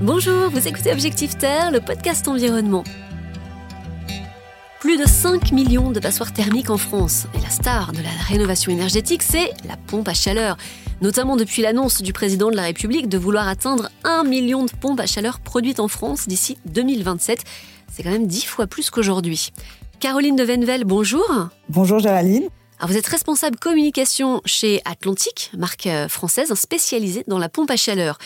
Bonjour, vous écoutez Objectif Terre, le podcast environnement. Plus de 5 millions de passoires thermiques en France. Et la star de la rénovation énergétique, c'est la pompe à chaleur. Notamment depuis l'annonce du président de la République de vouloir atteindre 1 million de pompes à chaleur produites en France d'ici 2027. C'est quand même 10 fois plus qu'aujourd'hui. Caroline de Venvel, bonjour. Bonjour Géraldine. Alors vous êtes responsable communication chez Atlantique, marque euh, française spécialisée dans la pompe à chaleur.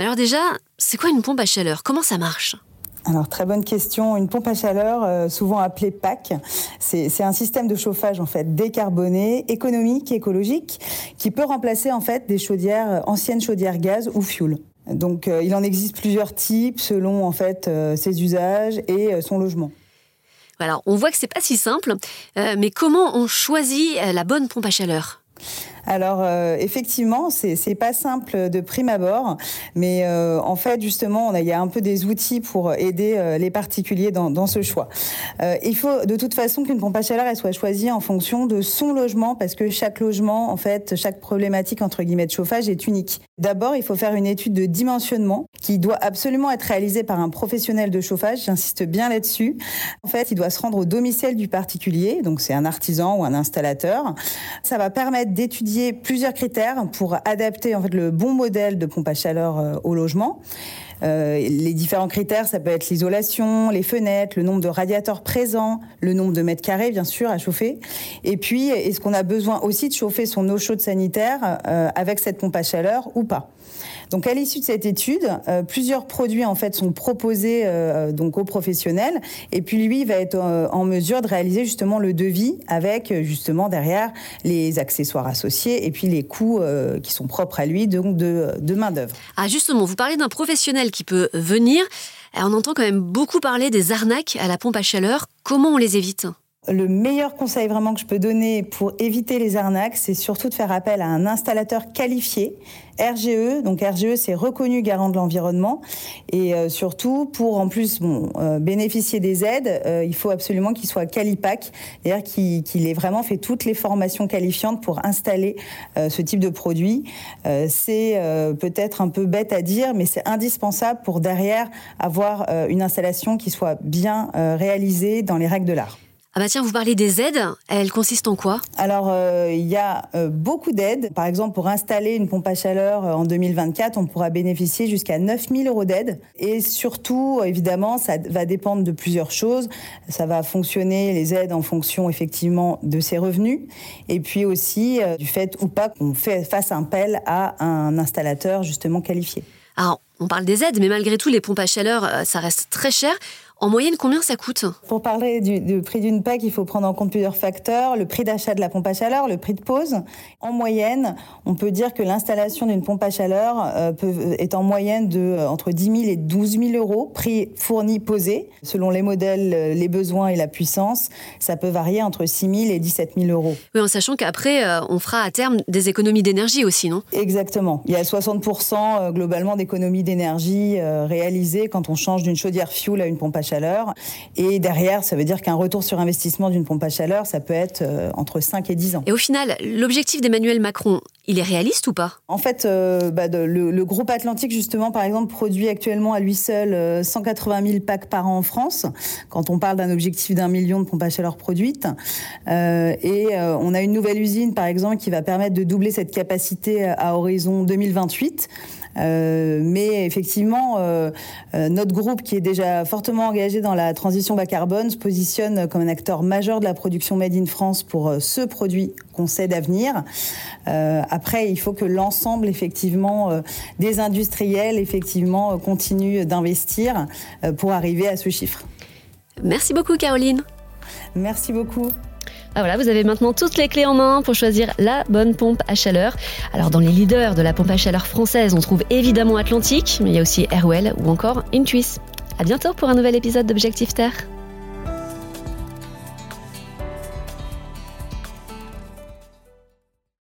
Alors déjà, c'est quoi une pompe à chaleur? Comment ça marche? Alors très bonne question. Une pompe à chaleur, euh, souvent appelée PAC, c'est un système de chauffage en fait décarboné, économique, écologique, qui peut remplacer en fait des chaudières euh, anciennes chaudières gaz ou fuel. Donc euh, il en existe plusieurs types selon en fait ses usages et son logement. Alors on voit que c'est pas si simple, mais comment on choisit la bonne pompe à chaleur? Alors euh, effectivement, c'est pas simple de prime abord, mais euh, en fait justement, il y a un peu des outils pour aider euh, les particuliers dans, ce choix. il faut de toute façon qu'une pompe à chaleur soit choisie en fonction de son logement, parce que chaque logement, en fait, chaque problématique entre guillemets de chauffage est unique. D'abord, il faut faire une étude de dimensionnement qui doit absolument être réalisée par un professionnel de chauffage. J'insiste bien là-dessus. En fait, il doit se rendre au domicile du particulier, donc c'est un artisan ou un installateur. Ça va permettre d'étudier plusieurs critères pour adapter le bon modèle de pompe à chaleur euh, au logement. Euh, les différents critères, ça peut être l'isolation, les fenêtres, le nombre de radiateurs présents, le nombre de mètres carrés, bien sûr, à chauffer. Et puis, est-ce qu'on a besoin aussi de chauffer son eau chaude sanitaire euh, avec cette pompe à chaleur ou pas? Donc à l'issue de cette étude, euh, plusieurs produits en fait sont proposés donc aux professionnels et puis lui va être en mesure de réaliser justement le devis avec justement derrière les accessoires associés et puis les coûts qui sont propres à lui donc de, de main d'œuvre. Ah justement, vous parlez d'un professionnel qui peut venir. on entend quand même beaucoup parler des arnaques à la pompe à chaleur. Comment on les évite? Le meilleur conseil vraiment que je peux donner pour éviter les arnaques, c'est surtout de faire appel à un installateur qualifié, RGE. Donc RGE, c'est reconnu garant de l'environnement. Et euh, surtout, pour en plus bon, euh, bénéficier des aides, euh, il faut absolument qu'il soit qualipac, c'est-à-dire qu'il ait vraiment fait toutes les formations qualifiantes pour installer ce type de produit. c'est peut-être un peu bête à dire, mais c'est indispensable pour derrière avoir une installation qui soit bien réalisée dans les règles de l'art. Ah bah tiens, vous parlez des aides, elles consistent en quoi? Alors, euh, il y a euh, beaucoup d'aides. Par exemple, pour installer une pompe à chaleur euh, en 2024, on pourra bénéficier jusqu'à 9000 euros d'aide. Et surtout, évidemment, ça va dépendre de plusieurs choses. Ça va fonctionner, les aides, en fonction effectivement de ses revenus. Et puis aussi du fait ou pas qu'on fasse un appel à un installateur justement qualifié. Alors, on parle des aides, mais malgré tout, les pompes à chaleur, ça reste très cher. En moyenne, combien ça coûte Pour parler du, prix d'une PAC, il faut prendre en compte plusieurs facteurs. Le prix d'achat de la pompe à chaleur, le prix de pose. En moyenne, on peut dire que l'installation d'une pompe à chaleur euh, peut, est en moyenne de euh, entre 10 000 et 12 000 euros, prix fourni posé. Selon les modèles, euh, les besoins et la puissance, ça peut varier entre 6 000 et 17 000 euros. Oui, en sachant qu'après, on fera à terme des économies d'énergie aussi, non? Exactement. Il y a 60% globalement d'économies d'énergie réalisées quand on change d'une chaudière fuel à une pompe à chaleur. Et derrière, ça veut dire qu'un retour sur investissement d'une pompe à chaleur, ça peut être euh, entre 5 et 10 ans. Et au final, l'objectif d'Emmanuel Macron, il est réaliste ou pas? En fait, euh, bah, le, groupe Atlantique, justement, par exemple, produit actuellement à lui seul 180 000 packs par an en France, quand on parle d'un objectif d'un million de pompes à chaleur produites. Euh, et on a une nouvelle usine, par exemple, qui va permettre de doubler cette capacité à horizon 2028. Euh, mais effectivement, euh, euh, notre groupe, qui est déjà fortement engagé dans la transition bas carbone, se positionne comme un acteur majeur de la production made in France pour ce produit qu'on sait d'avenir. après, il faut que l'ensemble, effectivement, des industriels, effectivement, continue d'investir pour arriver à ce chiffre. Merci beaucoup, Caroline. Merci beaucoup. Ah voilà, vous avez maintenant toutes les clés en main pour choisir la bonne pompe à chaleur. Alors dans les leaders de la pompe à chaleur française, on trouve évidemment Atlantique, mais il y a aussi Airwell ou encore Intuis. À bientôt pour un nouvel épisode d'Objectif Terre.